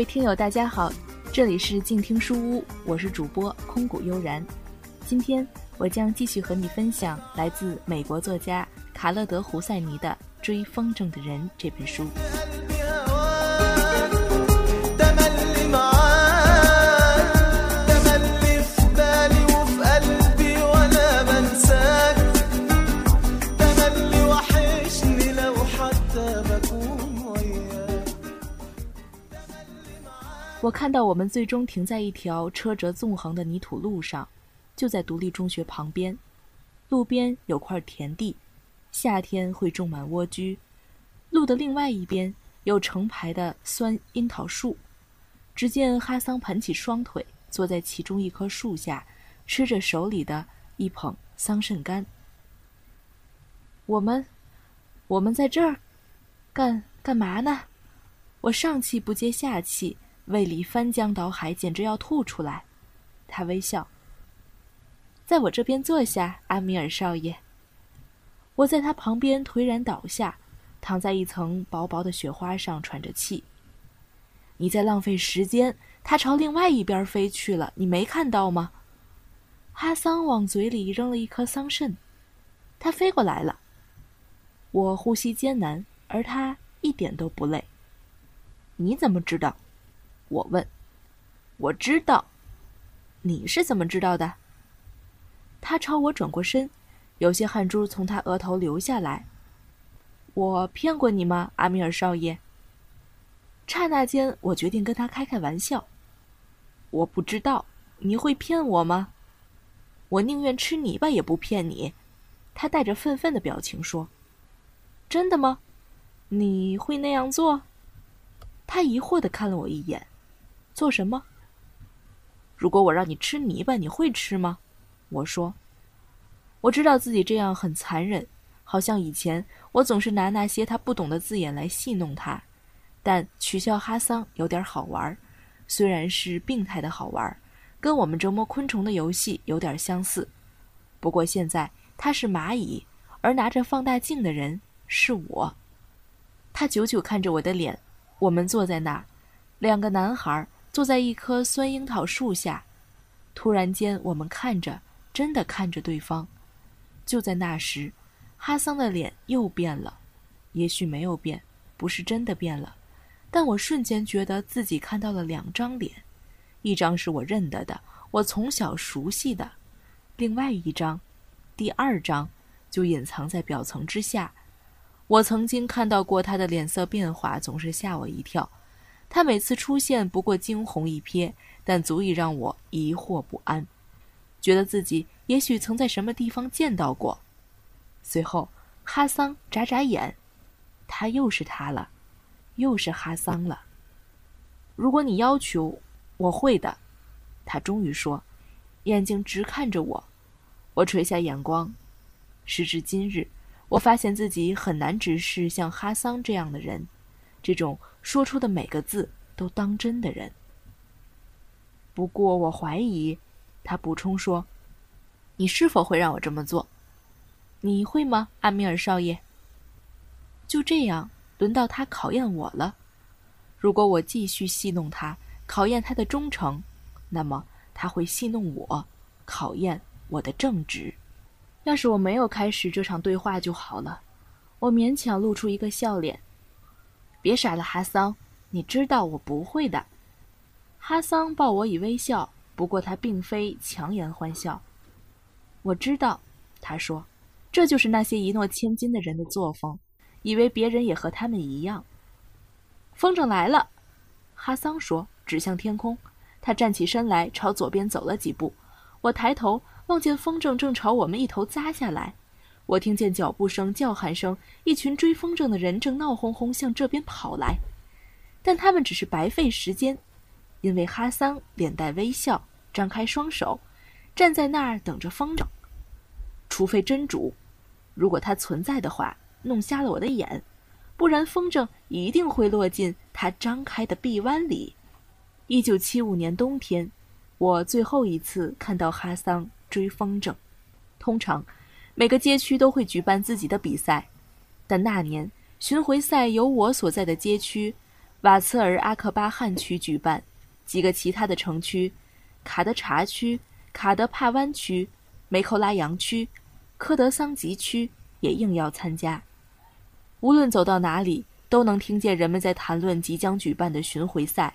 各位听友，大家好，这里是静听书屋，我是主播空谷悠然。今天我将继续和你分享来自美国作家卡勒德·胡塞尼的《追风筝的人》这本书。我看到我们最终停在一条车辙纵横的泥土路上，就在独立中学旁边。路边有块田地，夏天会种满莴苣。路的另外一边有成排的酸樱桃树。只见哈桑盘起双腿，坐在其中一棵树下，吃着手里的一捧桑葚干。我们，我们在这儿，干干嘛呢？我上气不接下气。胃里翻江倒海，简直要吐出来。他微笑，在我这边坐下，阿米尔少爷。我在他旁边颓然倒下，躺在一层薄薄的雪花上，喘着气。你在浪费时间。他朝另外一边飞去了，你没看到吗？哈桑往嘴里扔了一颗桑葚，他飞过来了。我呼吸艰难，而他一点都不累。你怎么知道？我问：“我知道，你是怎么知道的？”他朝我转过身，有些汗珠从他额头流下来。我骗过你吗，阿米尔少爷？刹那间，我决定跟他开开玩笑。我不知道你会骗我吗？我宁愿吃泥巴也不骗你。他带着愤愤的表情说：“真的吗？你会那样做？”他疑惑的看了我一眼。做什么？如果我让你吃泥巴，你会吃吗？我说。我知道自己这样很残忍，好像以前我总是拿那些他不懂的字眼来戏弄他。但取笑哈桑有点好玩，虽然是病态的好玩，跟我们折磨昆虫的游戏有点相似。不过现在他是蚂蚁，而拿着放大镜的人是我。他久久看着我的脸。我们坐在那儿，两个男孩。坐在一棵酸樱桃树下，突然间，我们看着，真的看着对方。就在那时，哈桑的脸又变了，也许没有变，不是真的变了，但我瞬间觉得自己看到了两张脸，一张是我认得的，我从小熟悉的，另外一张，第二张，就隐藏在表层之下。我曾经看到过他的脸色变化，总是吓我一跳。他每次出现不过惊鸿一瞥，但足以让我疑惑不安，觉得自己也许曾在什么地方见到过。随后，哈桑眨眨眼，他又是他了，又是哈桑了。如果你要求，我会的。他终于说，眼睛直看着我。我垂下眼光。时至今日，我发现自己很难直视像哈桑这样的人，这种。说出的每个字都当真的人。不过我怀疑，他补充说：“你是否会让我这么做？你会吗，阿米尔少爷？”就这样，轮到他考验我了。如果我继续戏弄他，考验他的忠诚，那么他会戏弄我，考验我的正直。要是我没有开始这场对话就好了。我勉强露出一个笑脸。别傻了，哈桑，你知道我不会的。哈桑报我以微笑，不过他并非强颜欢笑。我知道，他说，这就是那些一诺千金的人的作风，以为别人也和他们一样。风筝来了，哈桑说，指向天空。他站起身来，朝左边走了几步。我抬头望见风筝正朝我们一头扎下来。我听见脚步声、叫喊声，一群追风筝的人正闹哄哄向这边跑来，但他们只是白费时间，因为哈桑脸带微笑，张开双手，站在那儿等着风筝。除非真主，如果他存在的话，弄瞎了我的眼，不然风筝一定会落进他张开的臂弯里。一九七五年冬天，我最后一次看到哈桑追风筝。通常。每个街区都会举办自己的比赛，但那年巡回赛由我所在的街区瓦茨尔阿克巴汗区举办，几个其他的城区卡德查区、卡德帕湾区、梅寇拉扬区、科德桑吉区也应邀参加。无论走到哪里，都能听见人们在谈论即将举办的巡回赛。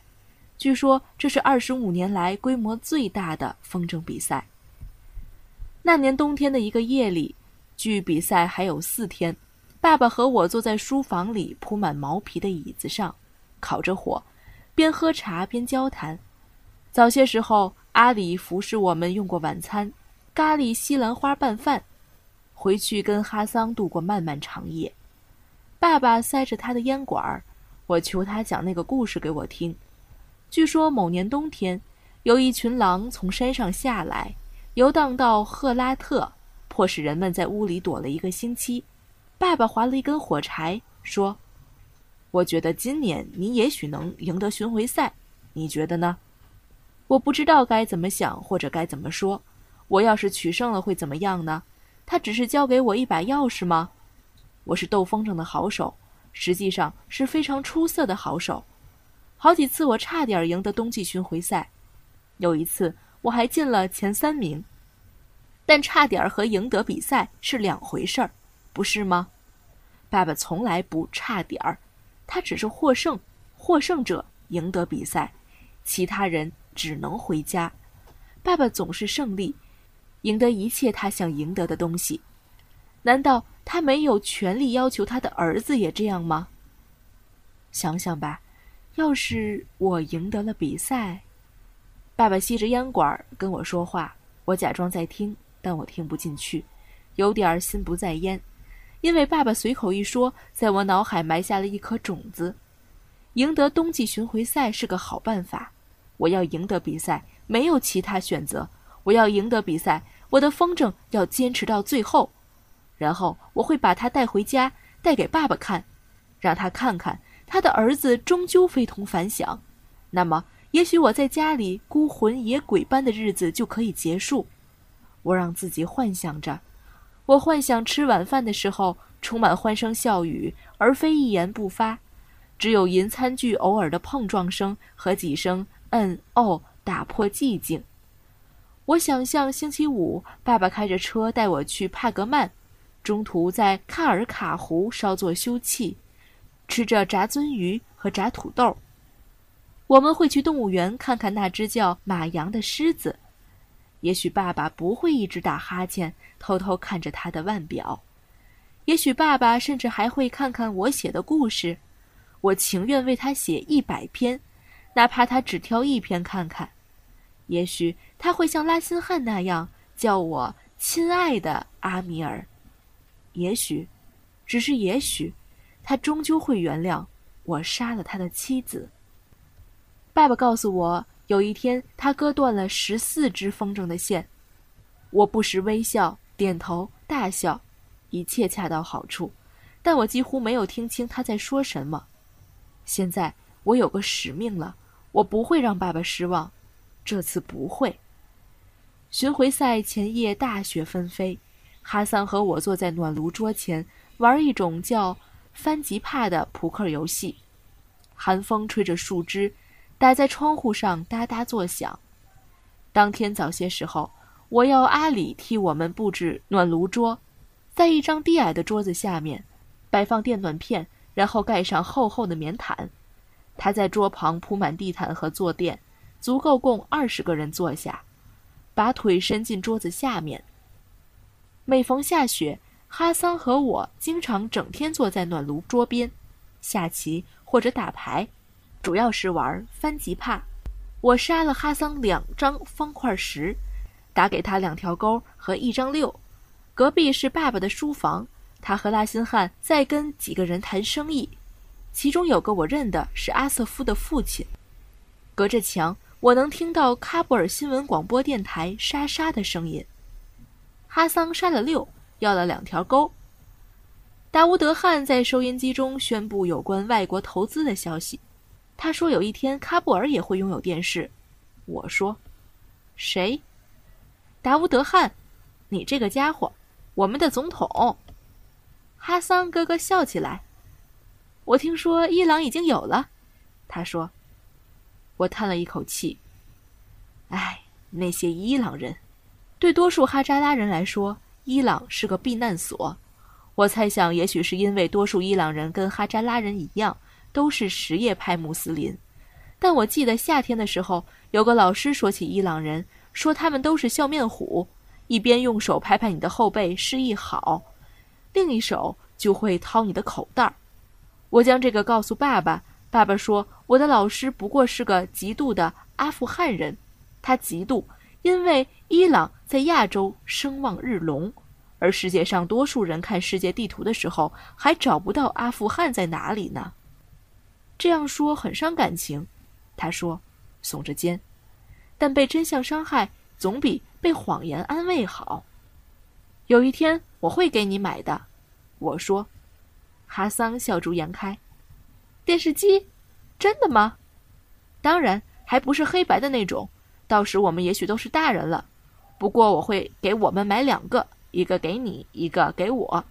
据说这是二十五年来规模最大的风筝比赛。那年冬天的一个夜里，距比赛还有四天，爸爸和我坐在书房里铺满毛皮的椅子上，烤着火，边喝茶边交谈。早些时候，阿里服侍我们用过晚餐，咖喱西兰花拌饭。回去跟哈桑度过漫漫长夜。爸爸塞着他的烟管儿，我求他讲那个故事给我听。据说某年冬天，有一群狼从山上下来。游荡到赫拉特，迫使人们在屋里躲了一个星期。爸爸划了一根火柴，说：“我觉得今年你也许能赢得巡回赛，你觉得呢？”我不知道该怎么想或者该怎么说。我要是取胜了会怎么样呢？他只是交给我一把钥匙吗？我是斗风筝的好手，实际上是非常出色的好手。好几次我差点赢得冬季巡回赛，有一次。我还进了前三名，但差点和赢得比赛是两回事儿，不是吗？爸爸从来不差点儿，他只是获胜，获胜者赢得比赛，其他人只能回家。爸爸总是胜利，赢得一切他想赢得的东西。难道他没有权利要求他的儿子也这样吗？想想吧，要是我赢得了比赛。爸爸吸着烟管跟我说话，我假装在听，但我听不进去，有点心不在焉，因为爸爸随口一说，在我脑海埋下了一颗种子。赢得冬季巡回赛是个好办法，我要赢得比赛，没有其他选择。我要赢得比赛，我的风筝要坚持到最后，然后我会把它带回家，带给爸爸看，让他看看他的儿子终究非同凡响。那么。也许我在家里孤魂野鬼般的日子就可以结束。我让自己幻想着，我幻想吃晚饭的时候充满欢声笑语，而非一言不发，只有银餐具偶尔的碰撞声和几声“嗯哦”打破寂静。我想象星期五，爸爸开着车带我去帕格曼，中途在卡尔卡湖稍作休憩，吃着炸鳟鱼和炸土豆。我们会去动物园看看那只叫马羊的狮子。也许爸爸不会一直打哈欠，偷偷看着他的腕表。也许爸爸甚至还会看看我写的故事。我情愿为他写一百篇，哪怕他只挑一篇看看。也许他会像拉辛汉那样叫我亲爱的阿米尔。也许，只是也许，他终究会原谅我杀了他的妻子。爸爸告诉我，有一天他割断了十四只风筝的线。我不时微笑、点头、大笑，一切恰到好处，但我几乎没有听清他在说什么。现在我有个使命了，我不会让爸爸失望，这次不会。巡回赛前夜，大雪纷飞，哈桑和我坐在暖炉桌前玩一种叫翻吉帕的扑克游戏，寒风吹着树枝。打在窗户上哒哒作响。当天早些时候，我要阿里替我们布置暖炉桌，在一张低矮的桌子下面摆放电暖片，然后盖上厚厚的棉毯。他在桌旁铺满地毯和坐垫，足够供二十个人坐下，把腿伸进桌子下面。每逢下雪，哈桑和我经常整天坐在暖炉桌边，下棋或者打牌。主要是玩翻吉帕，我杀了哈桑两张方块十，打给他两条勾和一张六，隔壁是爸爸的书房，他和拉辛汉在跟几个人谈生意，其中有个我认的是阿瑟夫的父亲。隔着墙，我能听到喀布尔新闻广播电台沙沙的声音。哈桑杀了六，要了两条钩。达乌德汗在收音机中宣布有关外国投资的消息。他说有一天喀布尔也会拥有电视。我说：“谁？”达乌德汗，你这个家伙。我们的总统，哈桑咯咯笑起来。我听说伊朗已经有了，他说。我叹了一口气。唉，那些伊朗人，对多数哈扎拉人来说，伊朗是个避难所。我猜想，也许是因为多数伊朗人跟哈扎拉人一样，都是什叶派穆斯林。但我记得夏天的时候，有个老师说起伊朗人，说他们都是笑面虎。一边用手拍拍你的后背示意好，另一手就会掏你的口袋儿。我将这个告诉爸爸，爸爸说我的老师不过是个嫉妒的阿富汗人，他嫉妒，因为伊朗在亚洲声望日隆，而世界上多数人看世界地图的时候还找不到阿富汗在哪里呢。这样说很伤感情，他说，耸着肩，但被真相伤害总比。被谎言安慰好。有一天我会给你买的，我说。哈桑笑逐颜开。电视机，真的吗？当然，还不是黑白的那种。到时我们也许都是大人了。不过我会给我们买两个，一个给你，一个给我。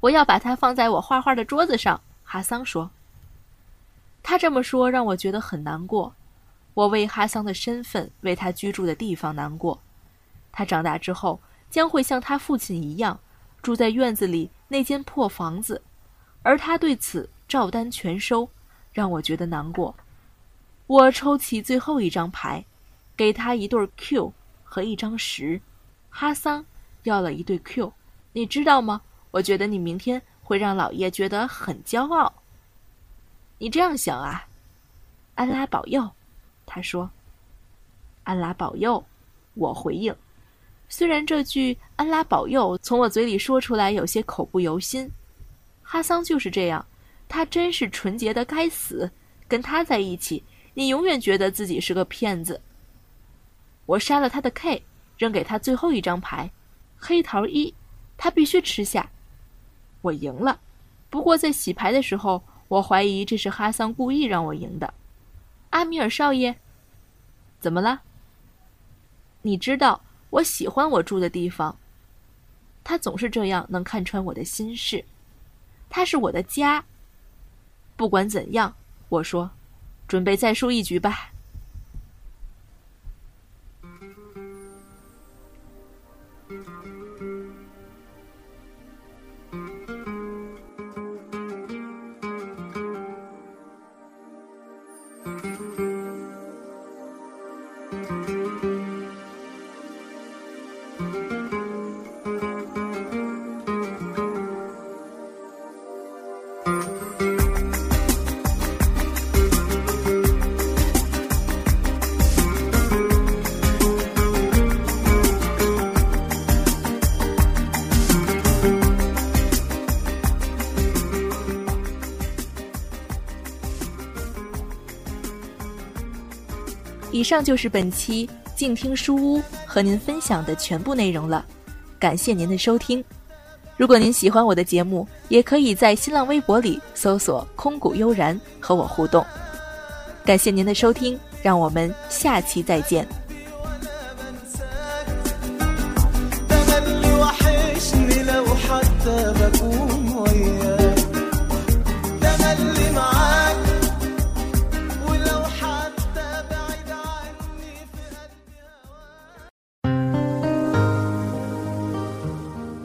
我要把它放在我画画的桌子上。哈桑说。他这么说让我觉得很难过。我为哈桑的身份，为他居住的地方难过。他长大之后将会像他父亲一样，住在院子里那间破房子，而他对此照单全收，让我觉得难过。我抽起最后一张牌，给他一对 Q 和一张十。哈桑要了一对 Q，你知道吗？我觉得你明天会让老爷觉得很骄傲。你这样想啊？安拉保佑，他说。安拉保佑，我回应。虽然这句“安拉保佑”从我嘴里说出来有些口不由心，哈桑就是这样，他真是纯洁的该死。跟他在一起，你永远觉得自己是个骗子。我杀了他的 K，扔给他最后一张牌，黑桃一，他必须吃下。我赢了，不过在洗牌的时候，我怀疑这是哈桑故意让我赢的。阿米尔少爷，怎么了？你知道。我喜欢我住的地方。他总是这样，能看穿我的心事。他是我的家。不管怎样，我说，准备再输一局吧。以上就是本期静听书屋和您分享的全部内容了，感谢您的收听。如果您喜欢我的节目，也可以在新浪微博里搜索“空谷悠然”和我互动。感谢您的收听，让我们下期再见。